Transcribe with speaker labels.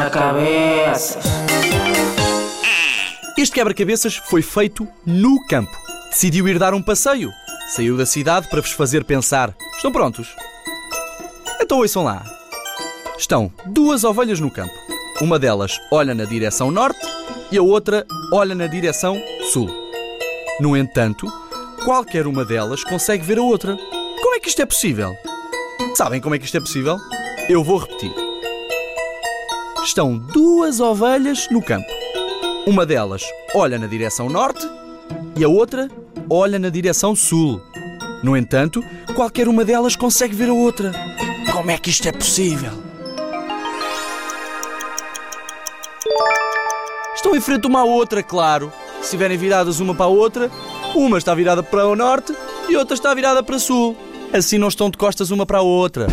Speaker 1: quebra-cabeças.
Speaker 2: Este quebra-cabeças foi feito no campo. Decidiu ir dar um passeio. Saiu da cidade para vos fazer pensar. Estão prontos? Então ouçam lá. Estão duas ovelhas no campo. Uma delas olha na direção norte e a outra olha na direção sul. No entanto, qualquer uma delas consegue ver a outra. Como é que isto é possível? Sabem como é que isto é possível? Eu vou repetir. Estão duas ovelhas no campo. Uma delas olha na direção norte e a outra olha na direção sul. No entanto, qualquer uma delas consegue ver a outra. Como é que isto é possível? Estão em frente uma à outra, claro. Se estiverem viradas uma para a outra, uma está virada para o norte e outra está virada para o sul. Assim não estão de costas uma para a outra.